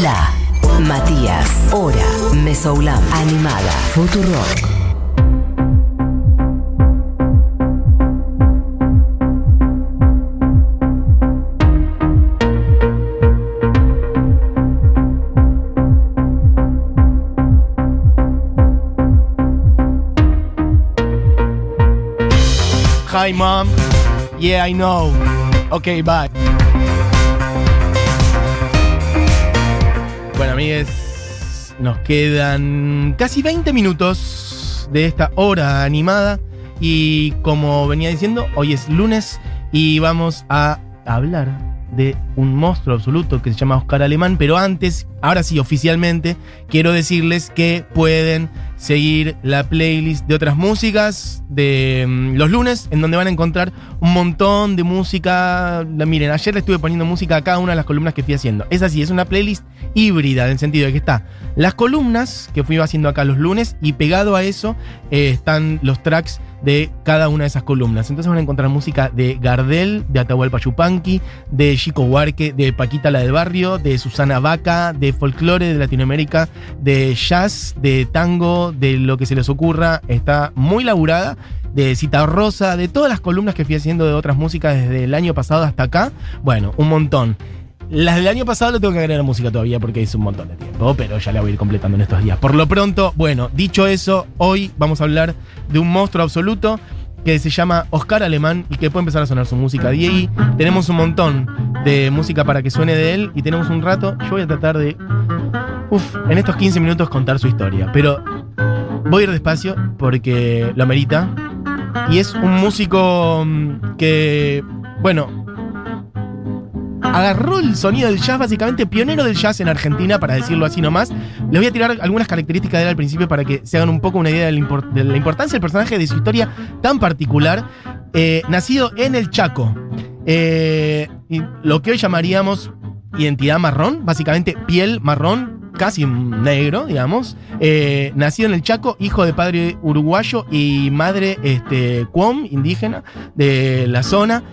La Matías, Hora, Mesoulam, Animada, Futurock. Hi, mom. Yeah, I know. Okay, bye. Bueno, amigues, nos quedan casi 20 minutos de esta hora animada. Y como venía diciendo, hoy es lunes y vamos a hablar de un monstruo absoluto que se llama Oscar Alemán. Pero antes, ahora sí, oficialmente, quiero decirles que pueden seguir la playlist de otras músicas de mm, los lunes, en donde van a encontrar un montón de música. La- Miren, ayer le estuve poniendo música a cada una de las columnas que fui haciendo. Es así, es una playlist híbrida, en el sentido de que está las columnas que fui haciendo acá los lunes y pegado a eso eh, están los tracks de cada una de esas columnas. Entonces van a encontrar música de Gardel, de Atahualpa Yupanqui, de Chico Huarque, de Paquita la del Barrio, de Susana Vaca, de folclore de Latinoamérica, de jazz, de tango, de lo que se les ocurra. Está muy laburada. De Cita Rosa, de todas las columnas que fui haciendo de otras músicas desde el año pasado hasta acá. Bueno, un montón. Las del año pasado le tengo que agregar música todavía porque es un montón de tiempo, pero ya la voy a ir completando en estos días. Por lo pronto, bueno, dicho eso, hoy vamos a hablar de un monstruo absoluto que se llama Oscar Alemán y que puede empezar a sonar su música de ahí. Tenemos un montón de música para que suene de él y tenemos un rato. Yo voy a tratar de, uf, en estos 15 minutos contar su historia, pero voy a ir despacio porque lo amerita. Y es un músico mm, que, bueno, agarró el sonido del jazz, básicamente pionero del jazz en Argentina, para decirlo así nomás. Les voy a tirar algunas características de él al principio para que se hagan un poco una idea de la, importancia del personaje, de su historia tan particular. Eh, nacido en el Chaco, eh, lo que hoy llamaríamos identidad marrón, básicamente piel marrón, casi negro, digamos. Eh, nacido en el Chaco, hijo de padre uruguayo y madre este, cuom, indígena de la zona.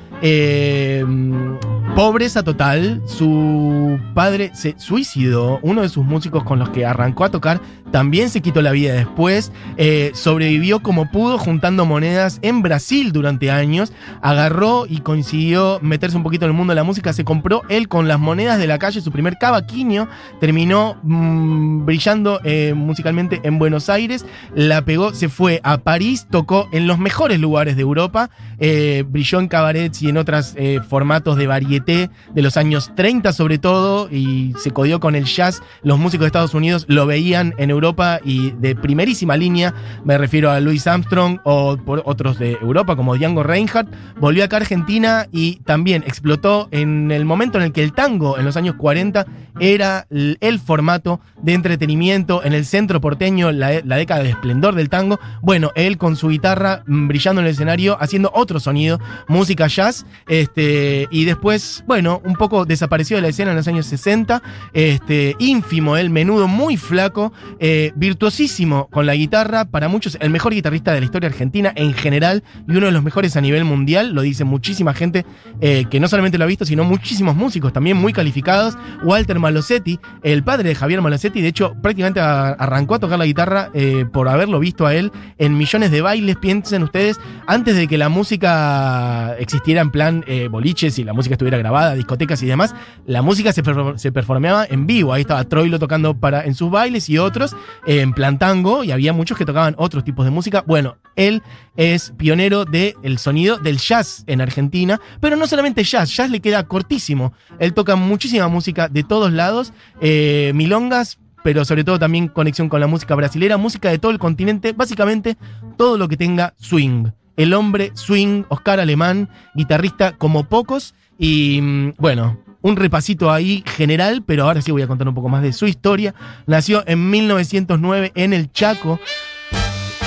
Pobreza total. Su padre se suicidó. Uno de sus músicos con los que arrancó a tocar también se quitó la vida después. Eh, sobrevivió como pudo juntando monedas en Brasil durante años. Agarró y consiguió meterse un poquito en el mundo de la música. Se compró él con las monedas de la calle su primer cavaquinho. Terminó mm, brillando eh, musicalmente en Buenos Aires. La pegó, se fue a París, tocó en los mejores lugares de Europa. eh, brilló en cabarets y en otros formatos de de los años 30 sobre todo. Y se codió con el jazz. Los músicos de Estados Unidos lo veían en Europa y de primerísima línea. Me refiero a Louis Armstrong o por otros de Europa como Django Reinhardt. Volvió acá a Argentina y también explotó en el momento en el que el tango en los años 40 era el formato de entretenimiento en el centro porteño, la, la década de esplendor del tango. Bueno, él con su guitarra mm, brillando en el escenario, haciendo otro sonido, música jazz, este, y después, bueno, un poco desapareció de la escena en los años 60, este, ínfimo, él, menudo, muy flaco, eh, virtuosísimo con la guitarra, para muchos el mejor guitarrista de la historia argentina en general y uno de los mejores a nivel mundial, lo dice muchísima gente eh, que no solamente lo ha visto, sino muchísimos músicos también muy calificados. Walter Malosetti, el padre de Javier Malosetti, de hecho prácticamente arrancó a tocar la guitarra eh, por haberlo visto a él en millones de bailes, piensen ustedes, antes de que la música existiera en plan boliches y la música estuviera grabada, discotecas y demás, la música se, se performeaba en vivo. Ahí estaba Troilo tocando para, en sus bailes y otros en plan tango y había muchos que tocaban otros tipos de música. Bueno, él es pionero del sonido del jazz en Argentina, pero no solamente jazz, jazz le queda cortísimo. Él toca muchísima música de todos lados, eh, milongas, pero sobre todo también conexión con la música brasilera, música de todo el continente, básicamente todo lo que tenga swing. El hombre swing, Oscar Alemán, guitarrista como pocos, y mm, bueno, un repasito ahí general, pero ahora sí voy a contar un poco más de su historia. Nació en 1909 en el Chaco.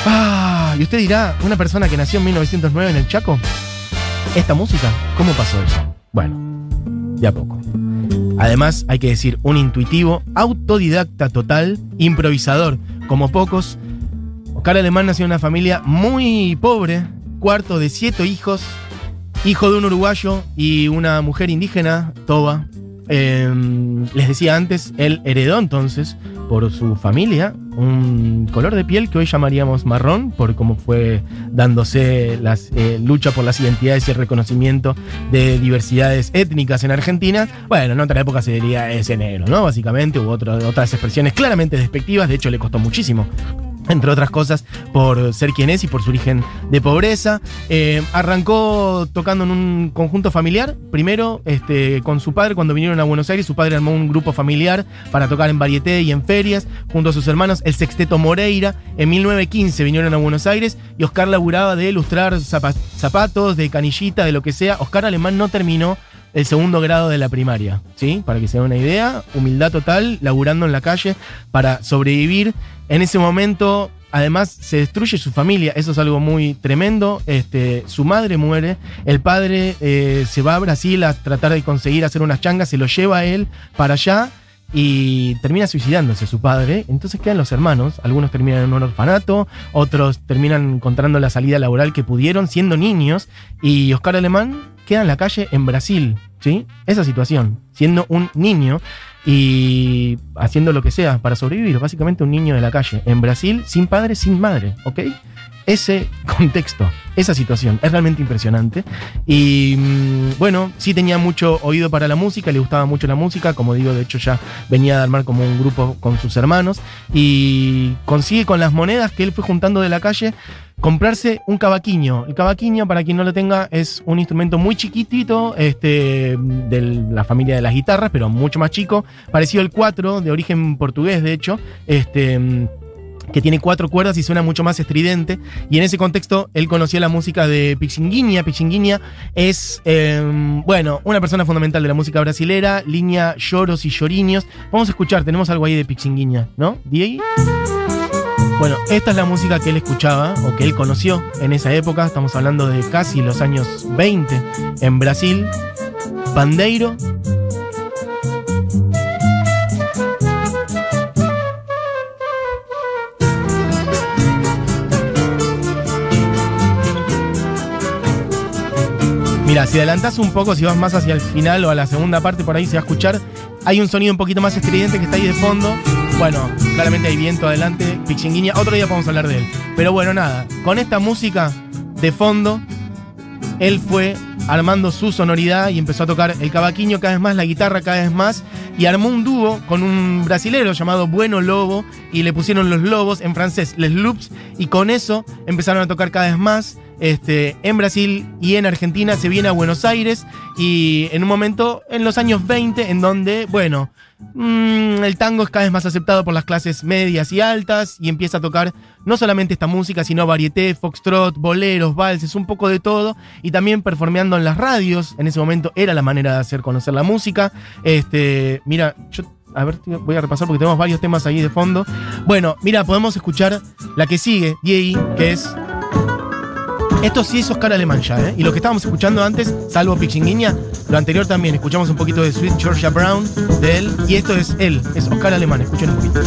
Ah, y usted dirá, una persona que nació en 1909 en el Chaco, esta música, ¿cómo pasó eso? Bueno, de a poco. Además, hay que decir, un intuitivo, autodidacta total, improvisador, como pocos. Oscar Alemán nació en una familia muy pobre, cuarto de siete hijos, hijo de un uruguayo y una mujer indígena, Toba. eh, les decía antes, él heredó entonces por su familia un color de piel que hoy llamaríamos marrón, por cómo fue dándose la eh, lucha por las identidades y el reconocimiento de diversidades étnicas en Argentina. Bueno, en otra época se diría ese negro, ¿no? Básicamente, hubo otras expresiones claramente despectivas, de hecho le costó muchísimo entre otras cosas, por ser quien es y por su origen de pobreza. Eh, arrancó tocando en un conjunto familiar, primero este, con su padre cuando vinieron a Buenos Aires, su padre armó un grupo familiar para tocar en varieté y en ferias, junto a sus hermanos, el Sexteto Moreira. En 1915 vinieron a Buenos Aires y Oscar laburaba de ilustrar zapatos, de canillita, de lo que sea. Oscar Alemán no terminó el segundo grado de la primaria, ¿sí? Para que se den una idea, humildad total, laburando en la calle para sobrevivir. En ese momento, además, se destruye su familia, eso es algo muy tremendo. Este, su madre muere, el padre eh, se va a Brasil a tratar de conseguir hacer unas changas, se lo lleva a él para allá y termina suicidándose su padre. Entonces quedan los hermanos. Algunos terminan en un orfanato, otros terminan encontrando la salida laboral que pudieron siendo niños. Y Oscar Alemán queda en la calle en Brasil, ¿sí? Esa situación, siendo un niño y haciendo lo que sea para sobrevivir, básicamente un niño de la calle, en Brasil, sin padre, sin madre, ¿ok? Ese contexto, esa situación, es realmente impresionante. Y mm, bueno, sí tenía mucho oído para la música, le gustaba mucho la música, como digo, de hecho ya venía a armar como un grupo con sus hermanos. Y consigue con las monedas que él fue juntando de la calle comprarse un cavaquinho. El cavaquinho, para quien no lo tenga, es un instrumento muy chiquitito, este, de la familia de las guitarras, pero mucho más chico, parecido al cuatro, de origen portugués, de hecho, este que tiene cuatro cuerdas y suena mucho más estridente. Y en ese contexto él conocía la música de Pichinguinha. Pichinguinha es, em, bueno, una persona fundamental de la música brasilera, línea lloros y lloriños. Vamos a escuchar, tenemos algo ahí de Pichinguinha, ¿no? ¿Diego? Bueno, esta es la música que él escuchaba o que él conoció en esa época. Estamos hablando de casi los años 20 en Brasil. Bandeiro. Mira, si adelantas un poco, si vas más hacia el final o a la segunda parte, por ahí se va a escuchar. Hay un sonido un poquito más estridente que está ahí de fondo. Bueno, claramente hay viento adelante, Pichinguinha, otro día podemos hablar de él. Pero bueno, nada, con esta música de fondo, él fue armando su sonoridad y empezó a tocar el cavaquinho cada vez más, la guitarra cada vez más, y armó un dúo con un brasilero llamado Bueno Lobo, y le pusieron los lobos en francés, les loops, y con eso empezaron a tocar cada vez más. Este, en Brasil y en Argentina se viene a Buenos Aires y en un momento en los años 20 en donde, bueno, Mm, el tango es cada vez más aceptado por las clases medias y altas y empieza a tocar no solamente esta música, sino varieté, foxtrot, boleros, valses, un poco de todo y también performeando en las radios. En ese momento era la manera de hacer conocer la música. Este, mira, yo a ver, voy a repasar porque tenemos varios temas ahí de fondo. Bueno, mira, podemos escuchar la que sigue, Diei, que es esto sí es Oscar Alemán ya, ¿eh? Y lo que estábamos escuchando antes, salvo Pichinguinha, lo anterior también, escuchamos un poquito de Sweet Georgia Brown de él, y esto es él, es Oscar Alemán, escuchen un poquito.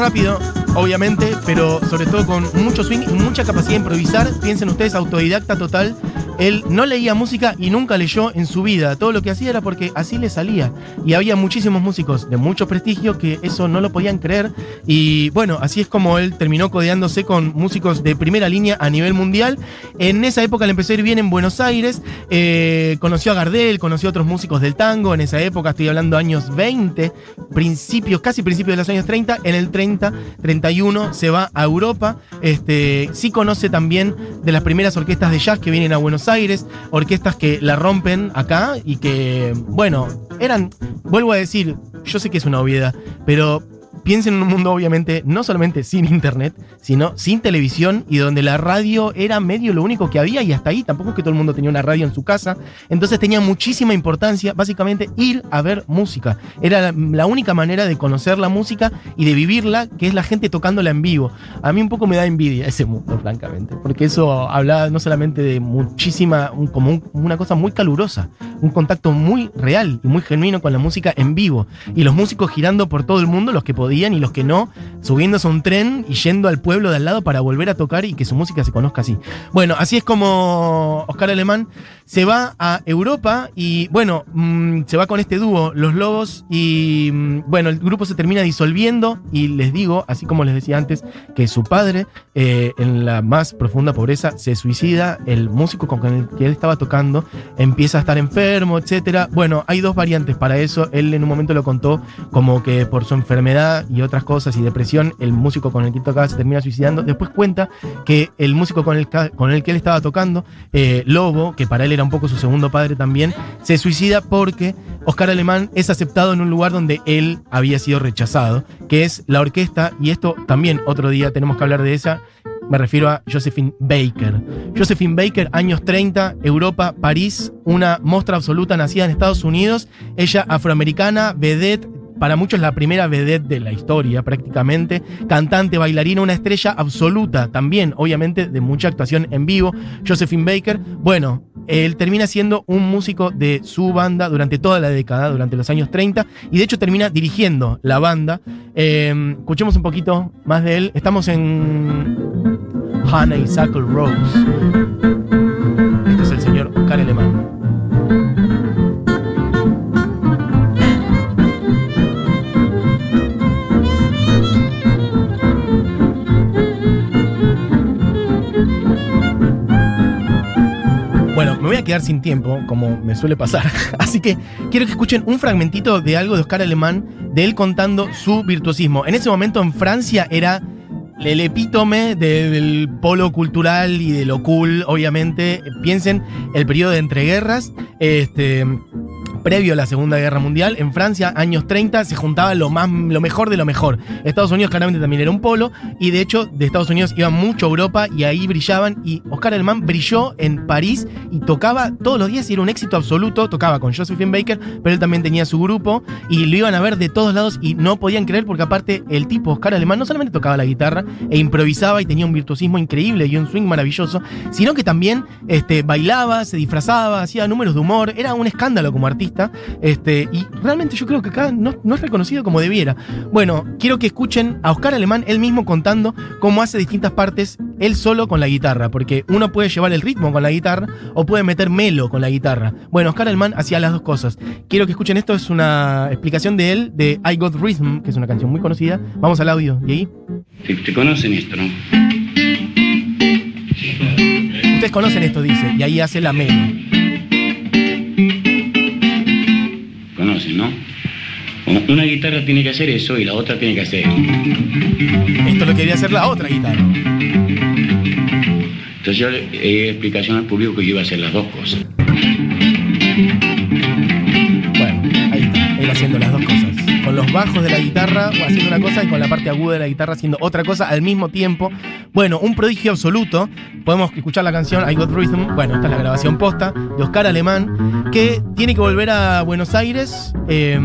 Rápido, obviamente, pero sobre todo con mucho swing y mucha capacidad de improvisar. Piensen ustedes, autodidacta total. Él no leía música y nunca leyó en su vida. Todo lo que hacía era porque así le salía. Y había muchísimos músicos de mucho prestigio que eso no lo podían creer. Y bueno, así es como él terminó codeándose con músicos de primera línea a nivel mundial. En esa época le empezó a ir bien en Buenos Aires. Eh, conoció a Gardel, conoció a otros músicos del tango. En esa época, estoy hablando años 20, principios, casi principios de los años 30. En el 30, 31 se va a Europa. Este, sí conoce también de las primeras orquestas de jazz que vienen a Buenos Aires Aires, orquestas que la rompen acá y que, bueno, eran, vuelvo a decir, yo sé que es una obviedad, pero piensen en un mundo obviamente no solamente sin internet, sino sin televisión y donde la radio era medio lo único que había y hasta ahí tampoco es que todo el mundo tenía una radio en su casa. Entonces tenía muchísima importancia básicamente ir a ver música. Era la, única manera de conocer la música y de vivirla, que es la gente tocándola en vivo. A mí un poco me da envidia ese mundo, francamente, porque eso hablaba no solamente de muchísima, como un- una cosa muy calurosa, un contacto muy real y muy genuino con la música en vivo. Y los músicos girando por todo el mundo, los que podían y los que no, subiéndose a un tren y yendo al pueblo de al lado para volver a tocar y que su música se conozca así. Bueno, así es como Oscar Alemán se va a Europa y bueno, mm, se va con este dúo, Los Lobos, y mm, bueno, el grupo se termina disolviendo y les digo, así como les decía antes, que su padre eh, en la más profunda pobreza se suicida, el músico con el que él estaba tocando empieza a estar enfermo, etcétera. Bueno, hay dos variantes para eso, él en un momento lo contó como que por su enfermedad y otras cosas y depresión, el músico con el que tocaba se termina suicidando, después cuenta que el músico con el, con el que él estaba tocando, eh, Lobo, que para él era un poco su segundo padre también, se suicida porque Oscar Alemán es aceptado en un lugar donde él había sido rechazado, que es la orquesta, y esto también otro día tenemos que hablar de esa. Me refiero a Josephine Baker. Josephine Baker, años 30, Europa, París, una mostra absoluta nacida en Estados Unidos. Ella afroamericana, vedette, para muchos la primera vedette de la historia prácticamente, cantante, bailarina, una estrella absoluta también, obviamente de mucha actuación en vivo, Josephine Baker. Bueno, él termina siendo un músico de su banda durante toda la década, durante los años 30, y de hecho termina dirigiendo la banda. Eh, escuchemos un poquito más de él. Estamos en Honeysuckle Rose. Este es el señor Oscar Alemán. Quedar sin tiempo, como me suele pasar. Así que quiero que escuchen un fragmentito de algo de Oscar Alemán, de él contando su virtuosismo. En ese momento en Francia era el epítome de- del polo cultural y de lo cool, obviamente. Piensen el periodo de entreguerras. Este. Previo a la Segunda Guerra Mundial, en Francia, años 30, se juntaba lo, más, lo mejor de lo mejor. Estados Unidos claramente también era un polo, y de hecho de Estados Unidos iba mucho a Europa y ahí brillaban. Y Oscar Alemán brilló en París y tocaba todos los días y era un éxito absoluto. Tocaba con Josephine Baker, pero él también tenía su grupo y lo iban a ver de todos lados y no podían creer porque aparte el tipo Oscar Alemán no solamente tocaba la guitarra e improvisaba y tenía un virtuosismo increíble y un swing maravilloso, sino que también este, bailaba, se disfrazaba, hacía números de humor, era un escándalo como artista. Este, y realmente yo creo que acá no, no es reconocido como debiera. Bueno, quiero que escuchen a Oscar Alemán él mismo contando cómo hace distintas partes él solo con la guitarra, porque uno puede llevar el ritmo con la guitarra o puede meter melo con la guitarra. Bueno, Oscar Alemán hacía las dos cosas. Quiero que escuchen esto, es una explicación de él de I Got Rhythm, que es una canción muy conocida. Vamos al audio, y ahí. Te, te conocen esto, ¿no? Ustedes conocen esto, dice, y ahí hace la melo. ¿No? Una- guitarra tiene que hacer eso y la otra tiene que hacer. Esto lo quería hacer la otra guitarra. Entonces yo le di explicación al público que yo iba a hacer las dos cosas. Bajos de la guitarra haciendo una cosa y con la parte aguda de la guitarra haciendo otra cosa al mismo tiempo. Bueno, un prodigio absoluto. Podemos escuchar la canción I Got Rhythm. Bueno, esta es la grabación posta de Oscar Alemán, que tiene que volver a Buenos Aires, eh,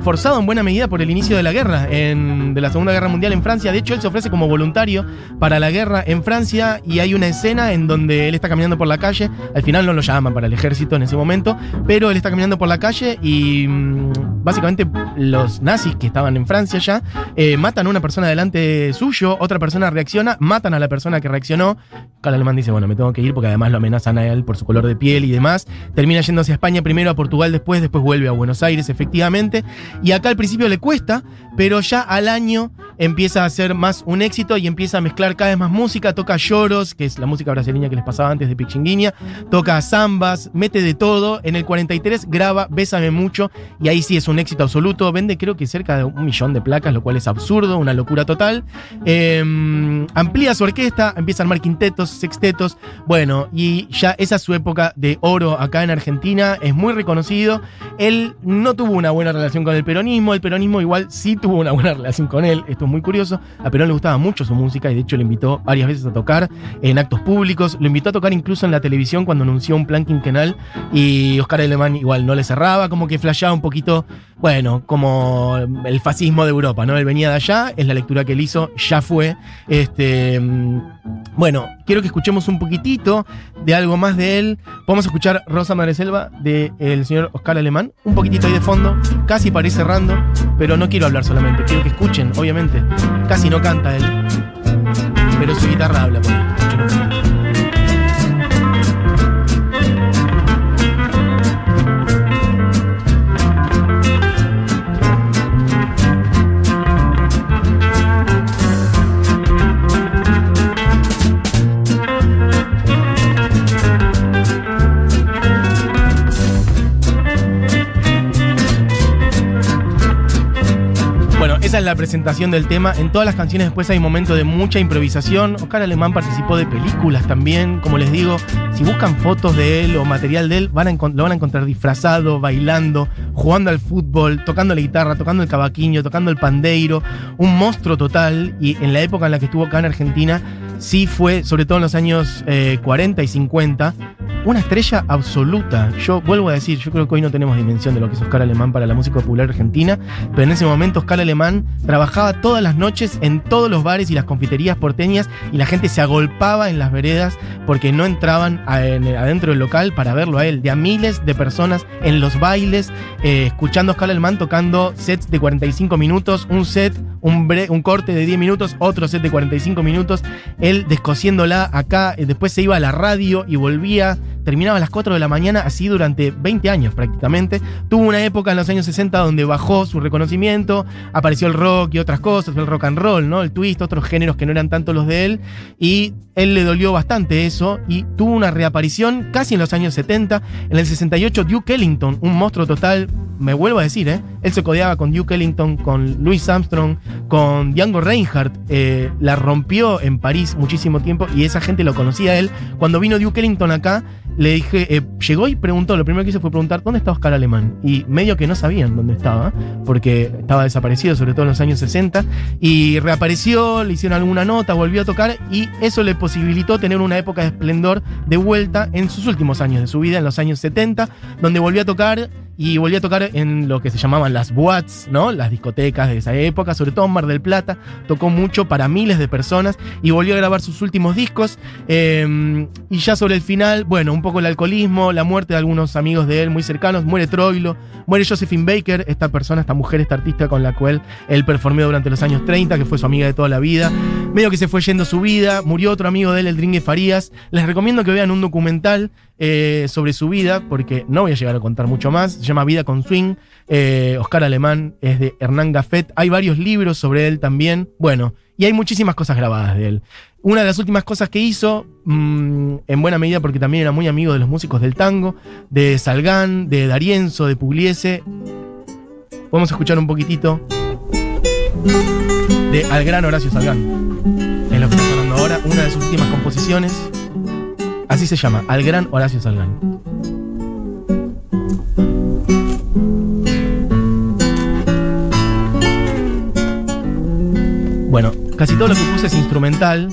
forzado en buena medida por el inicio de la guerra, de la Segunda Guerra Mundial en Francia. De hecho, él se ofrece como voluntario para la guerra en Francia y hay una escena en donde él está caminando por la calle. Al final no lo llaman para el ejército en ese momento, pero él está caminando por la calle y mm, básicamente los nazis que estaban en Francia ya eh, matan a una persona delante suyo, otra persona reacciona, matan a la persona que reaccionó. Carl Alemán dice, bueno, me tengo que ir porque además lo amenazan a él por su color de piel y demás. Termina yéndose a España primero, a Portugal después, después vuelve a Buenos Aires efectivamente. Y acá al principio le cuesta, pero ya al año empieza a ser más un éxito y empieza a mezclar cada vez más música, toca lloros, que es la música brasileña que les pasaba antes de Pichinguinha, toca zambas, mete de todo, en el 43 graba Bésame mucho y ahí sí es un éxito absoluto, vende creo que cerca de un millón de placas, lo cual es absurdo, una locura total. Em, amplía su orquesta, empieza a armar quintetos, sextetos, bueno, y ya esa es su época de oro acá en Argentina, es muy reconocido. Él no tuvo una buena relación con el peronismo, el peronismo igual sí tuvo una buena relación con él, esto es muy curioso, a Perón le gustaba mucho su música y de hecho le invitó varias veces a tocar en actos públicos, lo invitó a tocar incluso en la televisión cuando anunció un plan quinquenal y Oscar Alemán igual no le cerraba, como que flasheaba un poquito, bueno, como el fascismo de Europa, ¿no? Él venía de allá, es la lectura que él hizo, ya fue. Este, mm, bueno, quiero que escuchemos un poquitito de algo más de él. Vamos a escuchar Rosa Selva del señor Oscar Alemán, un poquitito ahí de fondo, casi para ir cerrando, pero no quiero hablar solamente, quiero que escuchen, obviamente. Casi no canta él, pero su guitarra habla por él. Es la presentación del tema. En todas las canciones después hay un momento de mucha improvisación. Oscar Alemán participó de películas también. Como les digo, si buscan fotos de él o material de él, van lo van a encontrar disfrazado, bailando, jugando al fútbol, tocando la guitarra, tocando el cavaquinho, tocando el pandeiro. Un monstruo total. Y en la época en la que estuvo acá en Argentina, sí fue, sobre todo en los años eh, 40 y 50, una estrella absoluta. Yo vuelvo a decir, yo creo que hoy no tenemos dimensión de lo que es Oscar Alemán para la música popular argentina, pero en ese momento Oscar Alemán trabajaba todas las noches en todos los bares y las confiterías porteñas y la gente se agolpaba en las veredas porque no entraban adentro del local para verlo a él. De a miles de personas en los bailes, eh, escuchando a Oscar Alemán tocando sets de 45 minutos, un set, un, corte de 10 minutos, otro set de 45 minutos, él descosiéndola acá, eh, después se iba a la radio y volvía, terminaba a las 4 de la mañana, así durante 20 años prácticamente. Tuvo una época en los años 60 donde bajó su reconocimiento, apareció el rock y otras cosas, el rock and roll, ¿no? El twist, otros géneros que no eran tanto los de él, y él le dolió bastante eso y tuvo una reaparición casi en los años 70. En el 68, Duke Ellington, un monstruo total, me vuelvo a decir, ¿eh? Él se codeaba con Duke Ellington, con Louis Armstrong, con Django Reinhardt, eh, la rompió en París muchísimo tiempo y esa gente lo conocía a él. Cuando vino Duke Ellington acá, le dije, eh, llegó y preguntó, lo primero que hizo fue preguntar, ¿dónde está Oscar Alemán? Y medio que no sabían dónde estaba, porque estaba desaparecido, sobre todo en los años 60, y reapareció, le hicieron alguna nota, volvió a tocar, y eso le posibilitó tener una época de esplendor de vuelta en sus últimos años de su vida, en los años 70, donde volvió a tocar y volvió a tocar en lo que se llamaban las boats, ¿no? Las discotecas de esa época, sobre todo en Mar del Plata, tocó mucho para miles de personas y volvió a grabar sus últimos discos. eh, y ya sobre el final, bueno, un poco el alcoholismo, la muerte de algunos amigos de él muy cercanos, muere Troilo, muere Josephine Baker, esta persona, esta mujer, esta artista con la cual él performeó durante los años 30, que fue su amiga de toda la vida. Medio que se fue yendo su vida, murió otro amigo de él, el Dringue Farías. Les recomiendo que vean un documental eh, sobre su vida, porque no voy a llegar a contar mucho más. Llama Vida con Swing. Eh, Oscar Alemán es de Hernán Gaffet. Hay varios libros sobre él también. Bueno, y hay muchísimas cosas grabadas de él. Una de las últimas cosas que hizo, mm, en buena medida porque también era muy amigo de los músicos del tango, de Salgán, de Darienzo, de Pugliese. Vamos a escuchar un poquitito de Al gran Horacio Salgán. Es lo que está sonando ahora, una de sus últimas composiciones. Así se llama, Al gran Horacio Salgán. Casi todo lo que puse es instrumental.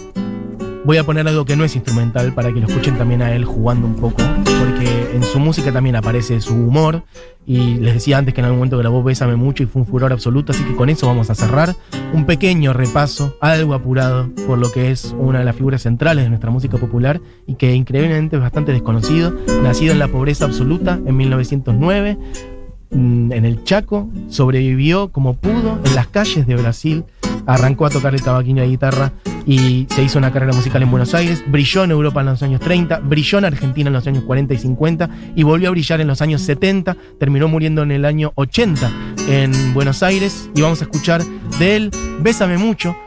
Voy a poner algo que no es instrumental para que lo escuchen también a él jugando un poco, porque en su música también aparece su humor. Y les decía antes que en algún momento grabó Bésame mucho y fue un furor absoluto, así que con eso vamos a cerrar un pequeño repaso, algo apurado, por lo que es una de las figuras centrales de nuestra música popular y que increíblemente es bastante desconocido. Nacido en la pobreza absoluta en 1909, mm, en el Chaco, sobrevivió como pudo en las calles de Brasil, arrancó a tocar el cavaquinho de guitarra y se hizo una carrera musical en Buenos Aires, brilló en Europa en los años 30, brilló en Argentina en los años 40 y 50 y volvió a brillar en los años 70, terminó muriendo en el año 80 en Buenos Aires y vamos a escuchar de él Bésame mucho.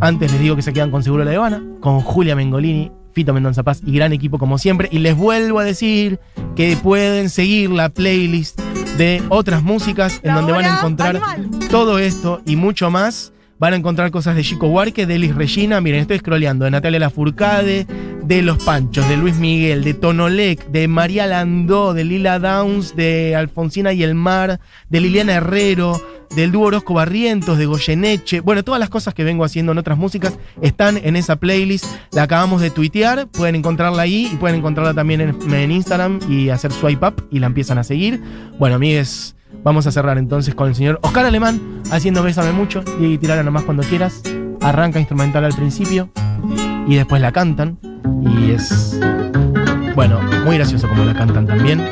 Antes les digo que se quedan con Seguro La Habana, con Julia Mengolini, Fito Mendonza Paz y gran equipo como siempre. Y les vuelvo a decir que pueden seguir la playlist de otras músicas en donde van a encontrar todo esto y mucho más. Van a encontrar cosas de Chico Huarque, de Elis Regina, miren, estoy scrolleando, de Natalia Lafourcade, de Los Panchos, de Luis Miguel, de Tonolec, de María Landó, de Lila Downs, de Alfonsina y el Mar, de Liliana Herrero, del dúo Orozco Barrientos, de Goyeneche. Bueno, todas las cosas que vengo haciendo en otras músicas están en esa playlist. La acabamos de tuitear, pueden encontrarla ahí y pueden encontrarla también en, en Instagram y hacer swipe up y la empiezan a seguir. Bueno, amigues, Vamos a cerrar entonces con el señor Oscar Alemán haciendo Bésame mucho. Y tirarla nomás cuando quieras. Arranca instrumental al principio y después la cantan. Y es. Bueno, muy gracioso como la cantan también.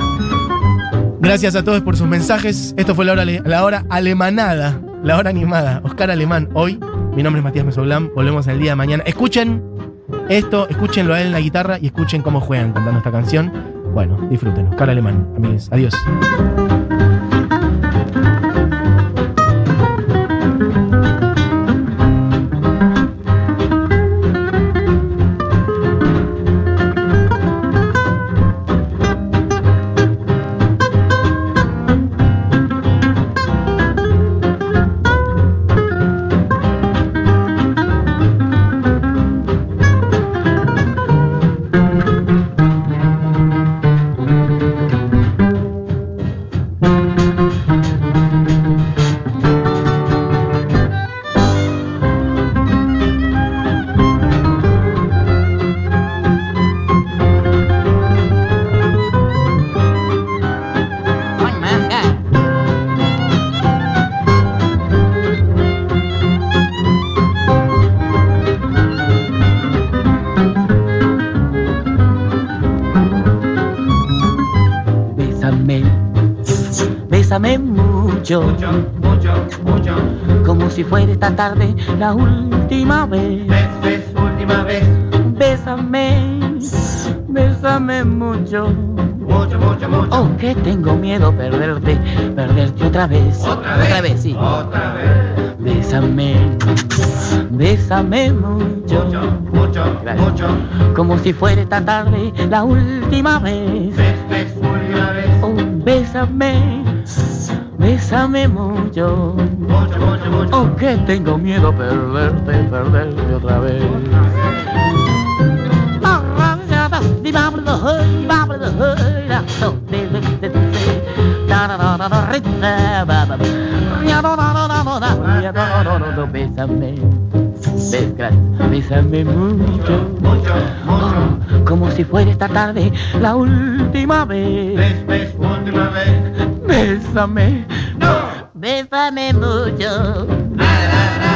Gracias a todos por sus mensajes. Esto fue la hora, la hora alemanada, la hora animada. Oscar Alemán hoy. Mi nombre es Matías Mesoblán. Volvemos el día de mañana. Escuchen esto, escúchenlo a él en la guitarra y escuchen cómo juegan cantando esta canción. Bueno, disfruten. Oscar Alemán, amigos. Adiós. Bésame mucho, mucho, mucho, mucho. como si fuera esta tarde la última vez. Ves, ves, última vez. Bésame, bésame mucho. Mucho, mucho, mucho. Oh, que tengo miedo perderte, perderte otra vez. Otra vez. Otra vez, sí. Otra vez. Bésame, bésame mucho. Mucho, mucho, Gracias. mucho. Como si fuera esta tarde la última vez. Ves, ves, última vez. Oh, bésame, bésame mucho. Mucho, mucho, mucho. Oh, que tengo miedo perderte, perderte otra vez. Bésame, bes- bésame mucho, Mucho, mucho. como si fuera esta tarde la última vez. Vez. Bésame, No. bésame mucho.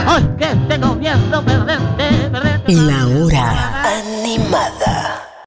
Ay, que tengo miedo perderte, perderte. La hora animada.